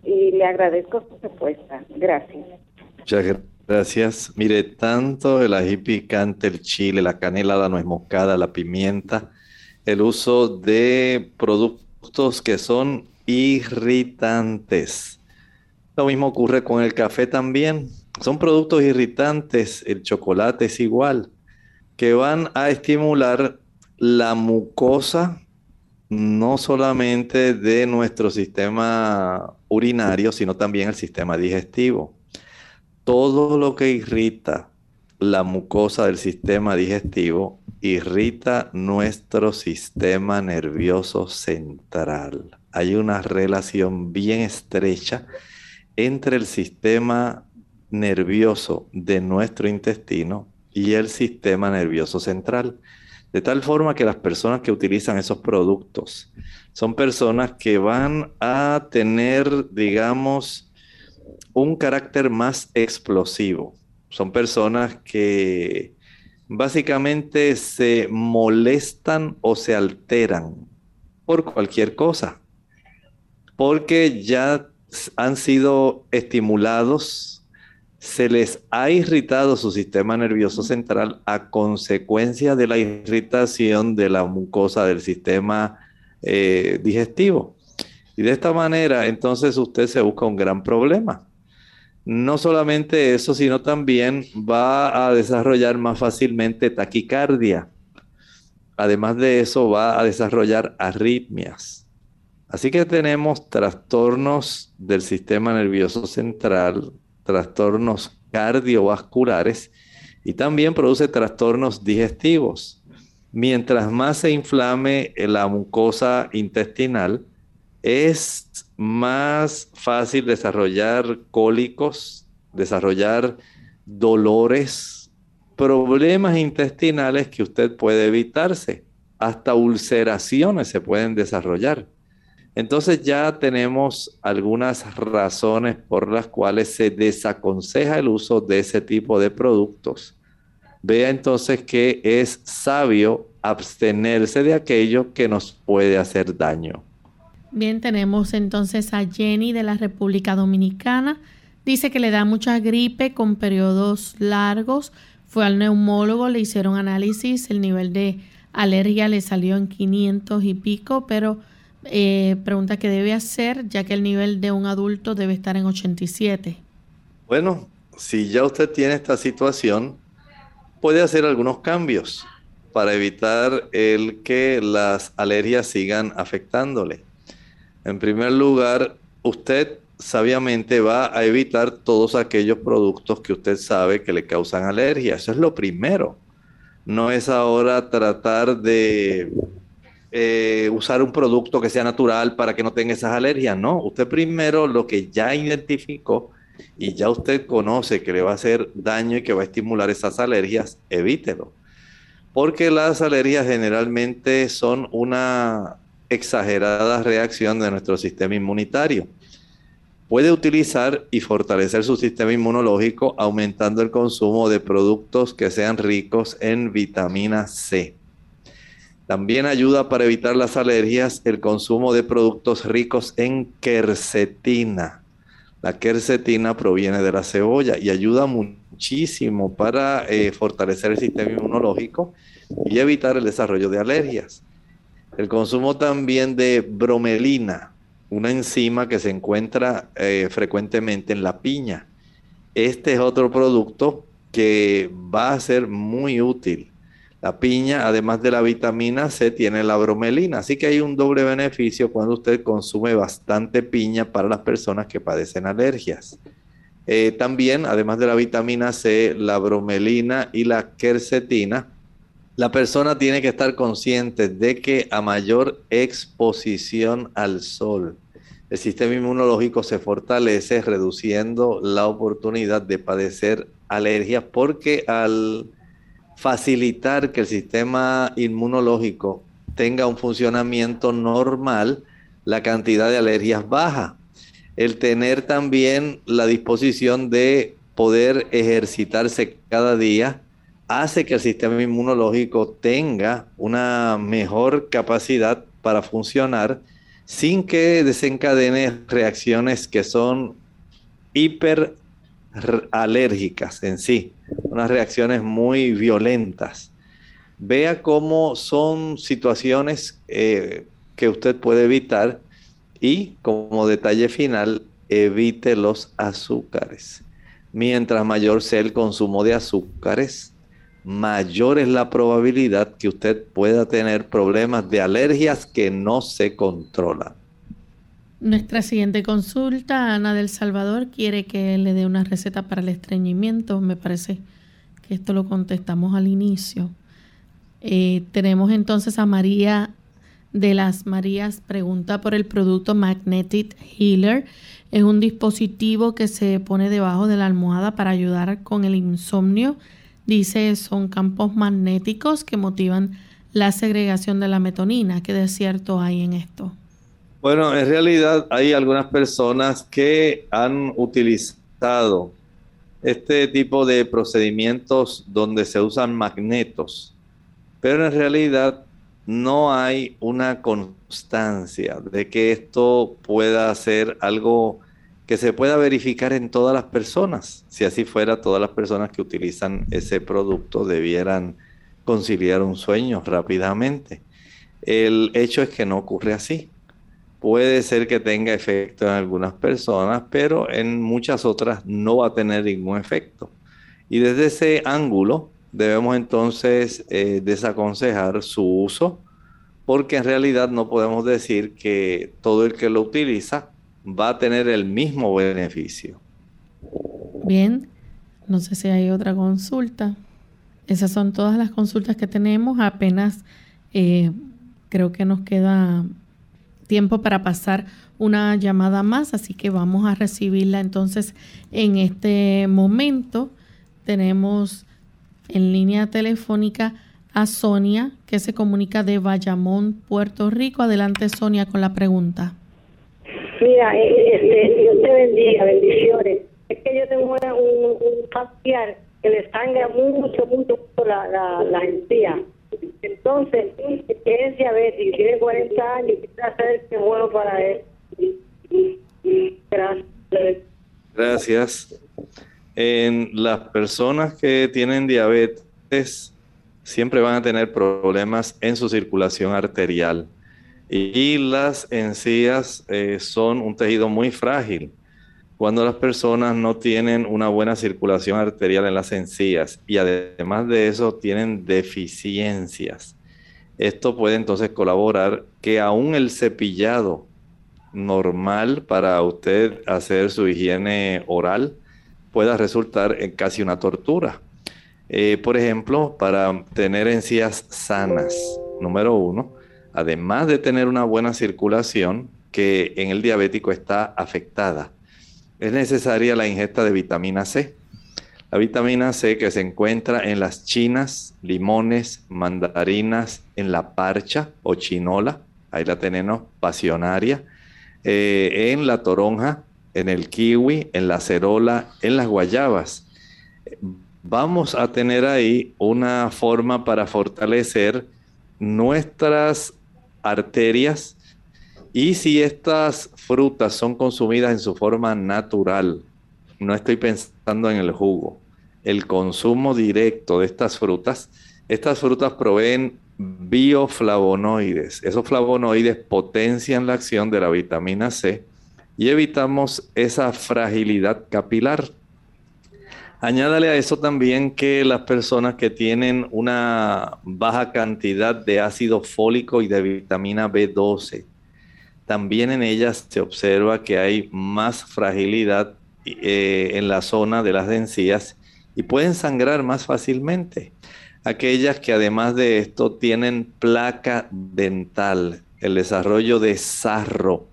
y le agradezco su respuesta. Gracias. Muchas gracias. Mire, tanto el ají picante, el chile, la canela, la nuez moscada, la pimienta, el uso de productos que son irritantes. Lo mismo ocurre con el café también. Son productos irritantes, el chocolate es igual que van a estimular la mucosa no solamente de nuestro sistema urinario, sino también el sistema digestivo. Todo lo que irrita la mucosa del sistema digestivo irrita nuestro sistema nervioso central. hay una relación bien estrecha entre el sistema nervioso de nuestro intestino y el sistema nervioso central. De tal forma que las personas que utilizan esos productos son personas que van a tener, digamos, un carácter más explosivo. Son personas que básicamente se molestan o se alteran por cualquier cosa, porque ya han sido estimulados, se les ha irritado su sistema nervioso central a consecuencia de la irritación de la mucosa del sistema eh, digestivo. Y de esta manera, entonces usted se busca un gran problema. No solamente eso, sino también va a desarrollar más fácilmente taquicardia. Además de eso, va a desarrollar arritmias. Así que tenemos trastornos del sistema nervioso central, trastornos cardiovasculares y también produce trastornos digestivos. Mientras más se inflame la mucosa intestinal, es más fácil desarrollar cólicos, desarrollar dolores, problemas intestinales que usted puede evitarse. Hasta ulceraciones se pueden desarrollar. Entonces ya tenemos algunas razones por las cuales se desaconseja el uso de ese tipo de productos. Vea entonces que es sabio abstenerse de aquello que nos puede hacer daño. Bien, tenemos entonces a Jenny de la República Dominicana. Dice que le da mucha gripe con periodos largos. Fue al neumólogo, le hicieron análisis, el nivel de alergia le salió en 500 y pico, pero eh, pregunta qué debe hacer ya que el nivel de un adulto debe estar en 87. Bueno, si ya usted tiene esta situación, puede hacer algunos cambios para evitar el que las alergias sigan afectándole. En primer lugar, usted sabiamente va a evitar todos aquellos productos que usted sabe que le causan alergia. Eso es lo primero. No es ahora tratar de eh, usar un producto que sea natural para que no tenga esas alergias. No, usted primero lo que ya identificó y ya usted conoce que le va a hacer daño y que va a estimular esas alergias, evítelo. Porque las alergias generalmente son una exagerada reacción de nuestro sistema inmunitario. Puede utilizar y fortalecer su sistema inmunológico aumentando el consumo de productos que sean ricos en vitamina C. También ayuda para evitar las alergias el consumo de productos ricos en quercetina. La quercetina proviene de la cebolla y ayuda muchísimo para eh, fortalecer el sistema inmunológico y evitar el desarrollo de alergias. El consumo también de bromelina, una enzima que se encuentra eh, frecuentemente en la piña. Este es otro producto que va a ser muy útil. La piña, además de la vitamina C, tiene la bromelina, así que hay un doble beneficio cuando usted consume bastante piña para las personas que padecen alergias. Eh, también, además de la vitamina C, la bromelina y la quercetina la persona tiene que estar consciente de que a mayor exposición al sol, el sistema inmunológico se fortalece reduciendo la oportunidad de padecer alergias porque al facilitar que el sistema inmunológico tenga un funcionamiento normal, la cantidad de alergias baja. El tener también la disposición de poder ejercitarse cada día, hace que el sistema inmunológico tenga una mejor capacidad para funcionar sin que desencadene reacciones que son hiperalérgicas en sí, unas reacciones muy violentas. Vea cómo son situaciones eh, que usted puede evitar y como detalle final, evite los azúcares. Mientras mayor sea el consumo de azúcares, mayor es la probabilidad que usted pueda tener problemas de alergias que no se controlan. Nuestra siguiente consulta, Ana del Salvador, quiere que le dé una receta para el estreñimiento. Me parece que esto lo contestamos al inicio. Eh, tenemos entonces a María de las Marías pregunta por el producto Magnetic Healer. Es un dispositivo que se pone debajo de la almohada para ayudar con el insomnio. Dice son campos magnéticos que motivan la segregación de la metonina. ¿Qué desierto hay en esto? Bueno, en realidad hay algunas personas que han utilizado este tipo de procedimientos donde se usan magnetos, pero en realidad no hay una constancia de que esto pueda ser algo que se pueda verificar en todas las personas. Si así fuera, todas las personas que utilizan ese producto debieran conciliar un sueño rápidamente. El hecho es que no ocurre así. Puede ser que tenga efecto en algunas personas, pero en muchas otras no va a tener ningún efecto. Y desde ese ángulo debemos entonces eh, desaconsejar su uso, porque en realidad no podemos decir que todo el que lo utiliza va a tener el mismo beneficio. Bien, no sé si hay otra consulta. Esas son todas las consultas que tenemos. Apenas eh, creo que nos queda tiempo para pasar una llamada más, así que vamos a recibirla entonces en este momento. Tenemos en línea telefónica a Sonia, que se comunica de Bayamón, Puerto Rico. Adelante, Sonia, con la pregunta. Mira, este, Dios te bendiga, bendiciones. Es que yo tengo un, un familiar que le sangra mucho, mucho la, la, la. Entonces, es diabético, tiene 40 años quiere hacer que bueno para él. Gracias. Gracias. En las personas que tienen diabetes siempre van a tener problemas en su circulación arterial y las encías eh, son un tejido muy frágil cuando las personas no tienen una buena circulación arterial en las encías y además de eso tienen deficiencias. Esto puede entonces colaborar que aún el cepillado normal para usted hacer su higiene oral pueda resultar en casi una tortura. Eh, por ejemplo, para tener encías sanas, número uno, además de tener una buena circulación, que en el diabético está afectada es necesaria la ingesta de vitamina C. La vitamina C que se encuentra en las chinas, limones, mandarinas, en la parcha o chinola, ahí la tenemos, pasionaria, eh, en la toronja, en el kiwi, en la cerola, en las guayabas. Vamos a tener ahí una forma para fortalecer nuestras arterias y si estas frutas son consumidas en su forma natural, no estoy pensando en el jugo, el consumo directo de estas frutas, estas frutas proveen bioflavonoides. Esos flavonoides potencian la acción de la vitamina C y evitamos esa fragilidad capilar. Añádale a eso también que las personas que tienen una baja cantidad de ácido fólico y de vitamina B12 también en ellas se observa que hay más fragilidad eh, en la zona de las encías y pueden sangrar más fácilmente. Aquellas que además de esto tienen placa dental, el desarrollo de sarro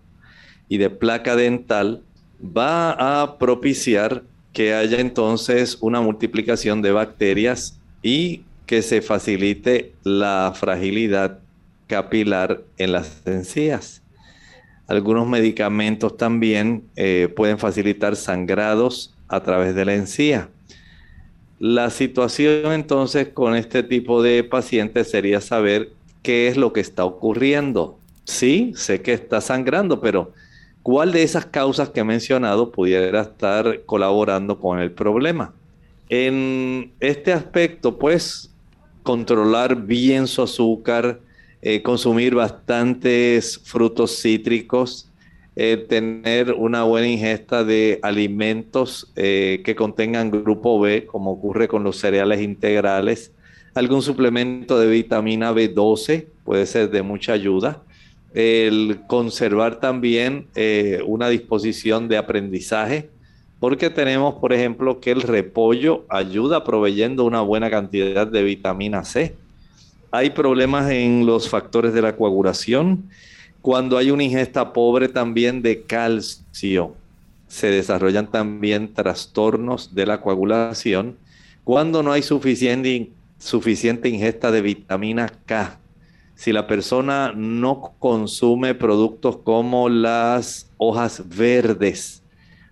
y de placa dental va a propiciar que haya entonces una multiplicación de bacterias y que se facilite la fragilidad capilar en las encías. Algunos medicamentos también eh, pueden facilitar sangrados a través de la encía. La situación entonces con este tipo de pacientes sería saber qué es lo que está ocurriendo. Sí, sé que está sangrando, pero ¿cuál de esas causas que he mencionado pudiera estar colaborando con el problema? En este aspecto, pues, controlar bien su azúcar, eh, consumir bastantes frutos cítricos, eh, tener una buena ingesta de alimentos eh, que contengan grupo B, como ocurre con los cereales integrales, algún suplemento de vitamina B12 puede ser de mucha ayuda. El conservar también una disposición de aprendizaje, porque tenemos, por ejemplo, que el repollo ayuda proveyendo una buena cantidad de vitamina C hay problemas en los factores de la coagulación. Cuando hay una ingesta pobre también de calcio, se desarrollan también trastornos de la coagulación. Cuando no hay suficiente, suficiente ingesta de vitamina K, si la persona no consume productos como las hojas verdes,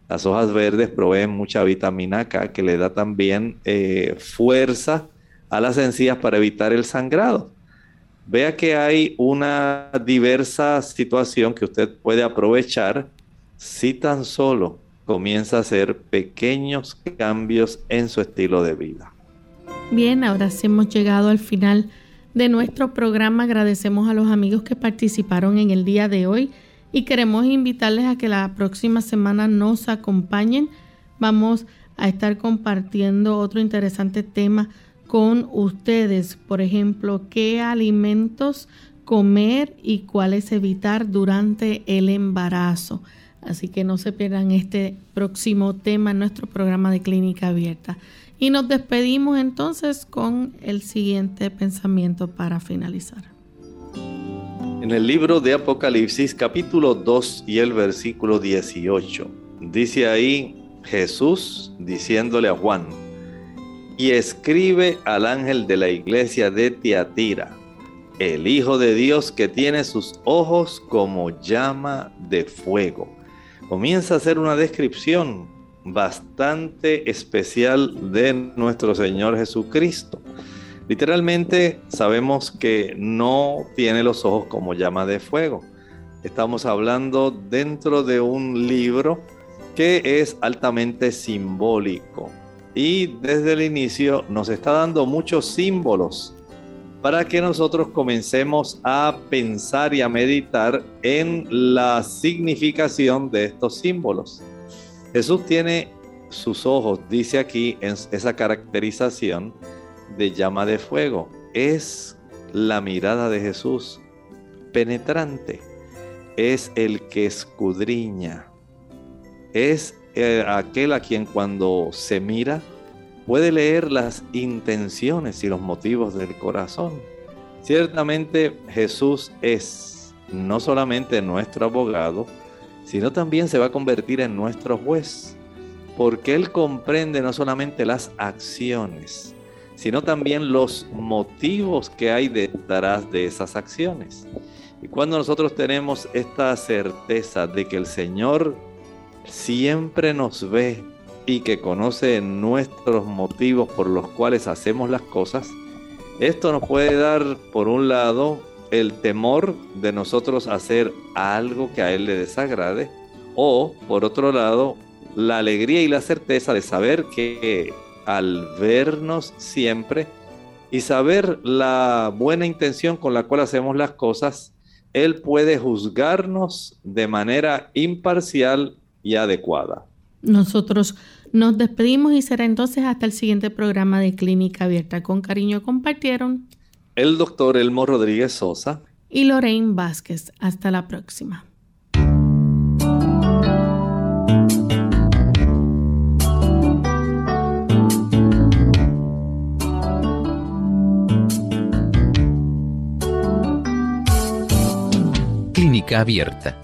las hojas verdes proveen mucha vitamina K que le da también eh, fuerza a las encías para evitar el sangrado. Vea que hay una diversa situación que usted puede aprovechar si tan solo comienza a hacer pequeños cambios en su estilo de vida. Bien, ahora sí hemos llegado al final de nuestro programa. Agradecemos a los amigos que participaron en el día de hoy y queremos invitarles a que la próxima semana nos acompañen. Vamos a estar compartiendo otro interesante tema con ustedes. Por ejemplo, qué alimentos comer y cuáles evitar durante el embarazo. Así que no se pierdan este próximo tema en nuestro programa de clínica abierta. Y nos despedimos entonces con el siguiente pensamiento para finalizar. En el libro de Apocalipsis capítulo 2 y el versículo 18, dice ahí Jesús diciéndole a Juan, y escribe al ángel de la iglesia de Tiatira, el Hijo de Dios que tiene sus ojos como llama de fuego. Comienza a hacer una descripción bastante especial de nuestro Señor Jesucristo. Literalmente sabemos que no tiene los ojos como llama de fuego. Estamos hablando dentro de un libro que es altamente simbólico y desde el inicio nos está dando muchos símbolos para que nosotros comencemos a pensar y a meditar en la significación de estos símbolos. Jesús tiene sus ojos, dice aquí en esa caracterización de llama de fuego. Es la mirada de Jesús penetrante. Es el que escudriña. Es eh, aquel a quien cuando se mira puede leer las intenciones y los motivos del corazón. Ciertamente Jesús es no solamente nuestro abogado, sino también se va a convertir en nuestro juez, porque Él comprende no solamente las acciones, sino también los motivos que hay detrás de esas acciones. Y cuando nosotros tenemos esta certeza de que el Señor siempre nos ve y que conoce nuestros motivos por los cuales hacemos las cosas, esto nos puede dar, por un lado, el temor de nosotros hacer algo que a Él le desagrade, o, por otro lado, la alegría y la certeza de saber que al vernos siempre y saber la buena intención con la cual hacemos las cosas, Él puede juzgarnos de manera imparcial y adecuada. Nosotros nos despedimos y será entonces hasta el siguiente programa de Clínica Abierta. Con cariño compartieron el doctor Elmo Rodríguez Sosa y Lorraine Vázquez. Hasta la próxima. Clínica Abierta.